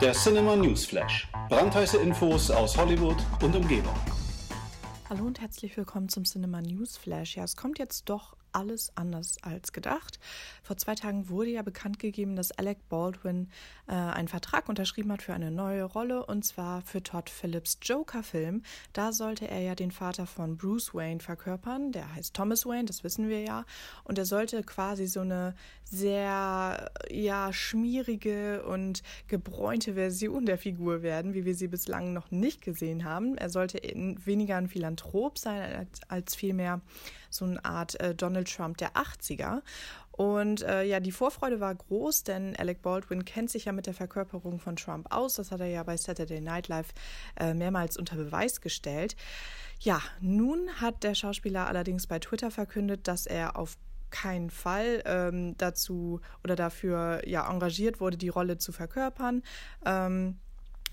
Der Cinema News Flash. Brandheiße Infos aus Hollywood und Umgebung. Hallo und herzlich willkommen zum Cinema News Flash. Ja, es kommt jetzt doch alles anders als gedacht. Vor zwei Tagen wurde ja bekannt gegeben, dass Alec Baldwin äh, einen Vertrag unterschrieben hat für eine neue Rolle und zwar für Todd Phillips Joker-Film. Da sollte er ja den Vater von Bruce Wayne verkörpern. Der heißt Thomas Wayne, das wissen wir ja. Und er sollte quasi so eine sehr ja schmierige und gebräunte Version der Figur werden, wie wir sie bislang noch nicht gesehen haben. Er sollte weniger ein Philanthrop sein als, als vielmehr so eine Art äh, Donald Trump der 80er. Und äh, ja, die Vorfreude war groß, denn Alec Baldwin kennt sich ja mit der Verkörperung von Trump aus. Das hat er ja bei Saturday Night Live äh, mehrmals unter Beweis gestellt. Ja, nun hat der Schauspieler allerdings bei Twitter verkündet, dass er auf keinen Fall ähm, dazu oder dafür ja engagiert wurde, die Rolle zu verkörpern. Ähm,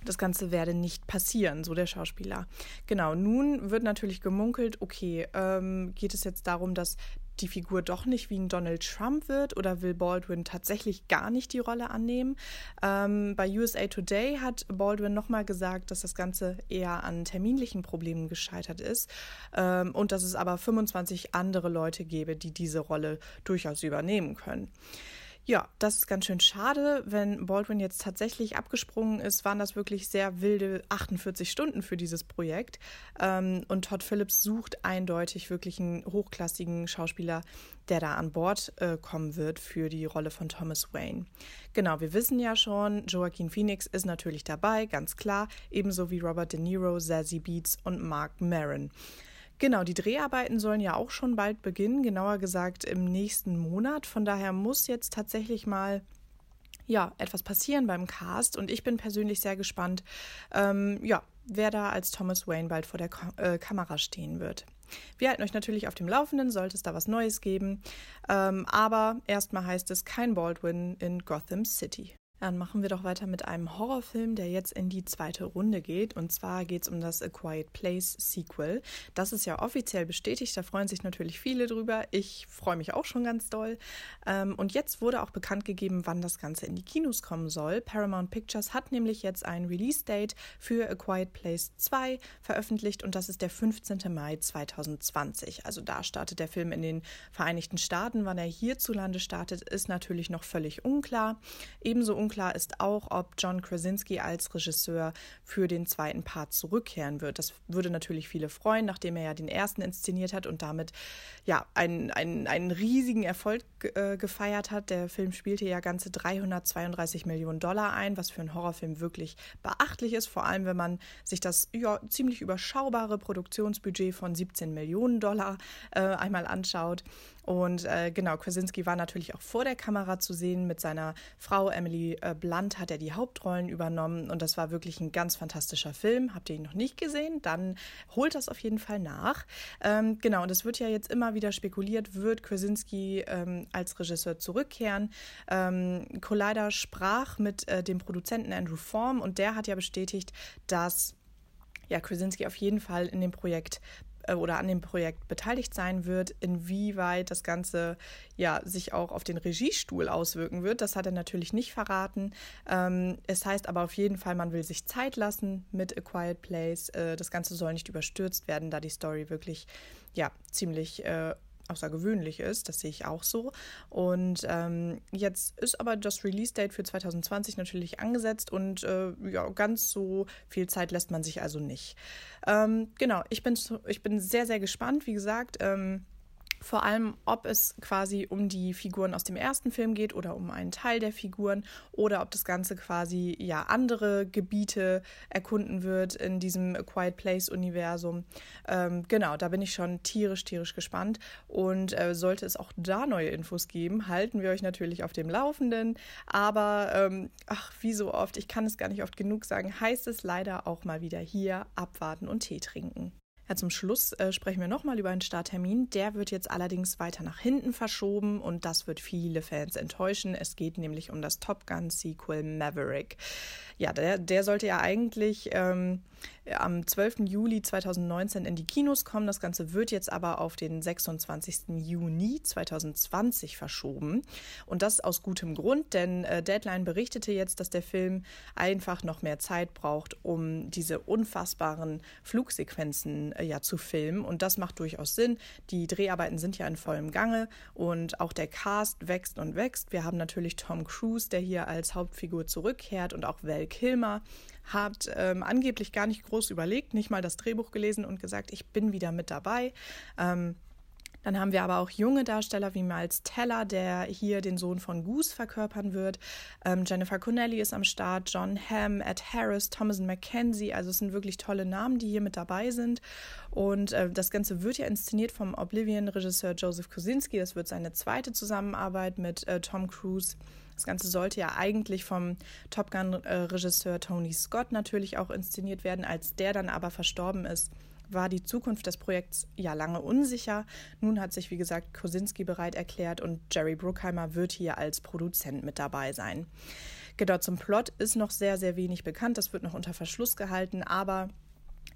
das Ganze werde nicht passieren, so der Schauspieler. Genau, nun wird natürlich gemunkelt, okay, ähm, geht es jetzt darum, dass die Figur doch nicht wie ein Donald Trump wird oder will Baldwin tatsächlich gar nicht die Rolle annehmen? Ähm, bei USA Today hat Baldwin nochmal gesagt, dass das Ganze eher an terminlichen Problemen gescheitert ist ähm, und dass es aber 25 andere Leute gäbe, die diese Rolle durchaus übernehmen können. Ja, das ist ganz schön schade. Wenn Baldwin jetzt tatsächlich abgesprungen ist, waren das wirklich sehr wilde 48 Stunden für dieses Projekt. Ähm, und Todd Phillips sucht eindeutig wirklich einen hochklassigen Schauspieler, der da an Bord äh, kommen wird für die Rolle von Thomas Wayne. Genau, wir wissen ja schon, Joaquin Phoenix ist natürlich dabei, ganz klar, ebenso wie Robert De Niro, Zazie Beats und Mark Maron. Genau, die Dreharbeiten sollen ja auch schon bald beginnen, genauer gesagt im nächsten Monat. Von daher muss jetzt tatsächlich mal ja, etwas passieren beim Cast und ich bin persönlich sehr gespannt, ähm, ja, wer da als Thomas Wayne bald vor der Ka äh, Kamera stehen wird. Wir halten euch natürlich auf dem Laufenden, sollte es da was Neues geben. Ähm, aber erstmal heißt es kein Baldwin in Gotham City. Dann machen wir doch weiter mit einem Horrorfilm, der jetzt in die zweite Runde geht. Und zwar geht es um das A Quiet Place Sequel. Das ist ja offiziell bestätigt, da freuen sich natürlich viele drüber. Ich freue mich auch schon ganz doll. Ähm, und jetzt wurde auch bekannt gegeben, wann das Ganze in die Kinos kommen soll. Paramount Pictures hat nämlich jetzt ein Release-Date für A Quiet Place 2 veröffentlicht und das ist der 15. Mai 2020. Also da startet der Film in den Vereinigten Staaten. Wann er hierzulande startet, ist natürlich noch völlig unklar. Ebenso unklar Unklar ist auch, ob John Krasinski als Regisseur für den zweiten Part zurückkehren wird. Das würde natürlich viele freuen, nachdem er ja den ersten inszeniert hat und damit ja einen, einen, einen riesigen Erfolg äh, gefeiert hat. Der Film spielte ja ganze 332 Millionen Dollar ein, was für einen Horrorfilm wirklich beachtlich ist, vor allem wenn man sich das ja, ziemlich überschaubare Produktionsbudget von 17 Millionen Dollar äh, einmal anschaut. Und äh, genau, Krasinski war natürlich auch vor der Kamera zu sehen. Mit seiner Frau Emily äh, Blunt hat er die Hauptrollen übernommen und das war wirklich ein ganz fantastischer Film. Habt ihr ihn noch nicht gesehen? Dann holt das auf jeden Fall nach. Ähm, genau, und es wird ja jetzt immer wieder spekuliert, wird Krasinski ähm, als Regisseur zurückkehren. Ähm, Collider sprach mit äh, dem Produzenten Andrew Form und der hat ja bestätigt, dass ja, Krasinski auf jeden Fall in dem Projekt oder an dem Projekt beteiligt sein wird, inwieweit das Ganze ja sich auch auf den Regiestuhl auswirken wird. Das hat er natürlich nicht verraten. Ähm, es heißt aber auf jeden Fall, man will sich Zeit lassen mit A Quiet Place. Äh, das Ganze soll nicht überstürzt werden, da die Story wirklich ja ziemlich äh, außergewöhnlich ist. Das sehe ich auch so. Und ähm, jetzt ist aber das Release-Date für 2020 natürlich angesetzt und äh, ja, ganz so viel Zeit lässt man sich also nicht. Ähm, genau, ich bin, ich bin sehr, sehr gespannt. Wie gesagt, ähm, vor allem, ob es quasi um die Figuren aus dem ersten Film geht oder um einen Teil der Figuren oder ob das Ganze quasi ja andere Gebiete erkunden wird in diesem A Quiet Place Universum. Ähm, genau, da bin ich schon tierisch, tierisch gespannt. Und äh, sollte es auch da neue Infos geben, halten wir euch natürlich auf dem Laufenden. Aber ähm, ach, wie so oft, ich kann es gar nicht oft genug sagen, heißt es leider auch mal wieder hier abwarten und Tee trinken. Ja, zum Schluss äh, sprechen wir nochmal über einen Starttermin. Der wird jetzt allerdings weiter nach hinten verschoben und das wird viele Fans enttäuschen. Es geht nämlich um das Top Gun Sequel Maverick. Ja, der, der sollte ja eigentlich ähm, am 12. Juli 2019 in die Kinos kommen. Das Ganze wird jetzt aber auf den 26. Juni 2020 verschoben. Und das aus gutem Grund, denn äh, Deadline berichtete jetzt, dass der Film einfach noch mehr Zeit braucht, um diese unfassbaren Flugsequenzen äh, ja zu filmen. Und das macht durchaus Sinn. Die Dreharbeiten sind ja in vollem Gange und auch der Cast wächst und wächst. Wir haben natürlich Tom Cruise, der hier als Hauptfigur zurückkehrt und auch Val Kilmer hat ähm, angeblich gar nicht groß überlegt, nicht mal das Drehbuch gelesen und gesagt, ich bin wieder mit dabei. Ähm, dann haben wir aber auch junge Darsteller wie Miles Teller, der hier den Sohn von Goose verkörpern wird. Ähm, Jennifer Connelly ist am Start, John Hamm, Ed Harris, Thomason McKenzie. Also es sind wirklich tolle Namen, die hier mit dabei sind. Und äh, das Ganze wird ja inszeniert vom Oblivion-Regisseur Joseph Kosinski. Das wird seine zweite Zusammenarbeit mit äh, Tom Cruise. Das Ganze sollte ja eigentlich vom Top Gun-Regisseur Tony Scott natürlich auch inszeniert werden. Als der dann aber verstorben ist, war die Zukunft des Projekts ja lange unsicher. Nun hat sich, wie gesagt, Kosinski bereit erklärt und Jerry Bruckheimer wird hier als Produzent mit dabei sein. Genau, zum Plot ist noch sehr, sehr wenig bekannt. Das wird noch unter Verschluss gehalten, aber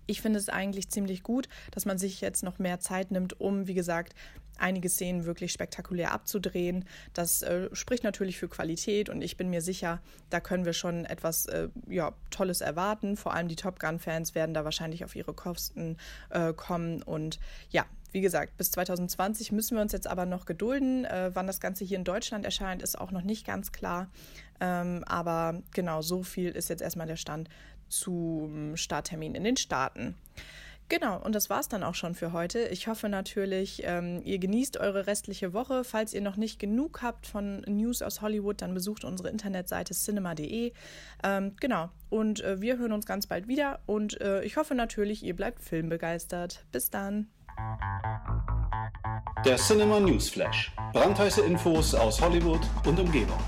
ich finde es eigentlich ziemlich gut, dass man sich jetzt noch mehr Zeit nimmt, um, wie gesagt, einige Szenen wirklich spektakulär abzudrehen. Das äh, spricht natürlich für Qualität und ich bin mir sicher, da können wir schon etwas äh, ja, Tolles erwarten. Vor allem die Top Gun-Fans werden da wahrscheinlich auf ihre Kosten äh, kommen und ja. Wie gesagt, bis 2020 müssen wir uns jetzt aber noch gedulden. Äh, wann das Ganze hier in Deutschland erscheint, ist auch noch nicht ganz klar. Ähm, aber genau, so viel ist jetzt erstmal der Stand zum Starttermin in den Staaten. Genau, und das war es dann auch schon für heute. Ich hoffe natürlich, ähm, ihr genießt eure restliche Woche. Falls ihr noch nicht genug habt von News aus Hollywood, dann besucht unsere Internetseite cinema.de. Ähm, genau, und äh, wir hören uns ganz bald wieder. Und äh, ich hoffe natürlich, ihr bleibt filmbegeistert. Bis dann. Der Cinema News Flash. Brandheiße Infos aus Hollywood und Umgebung.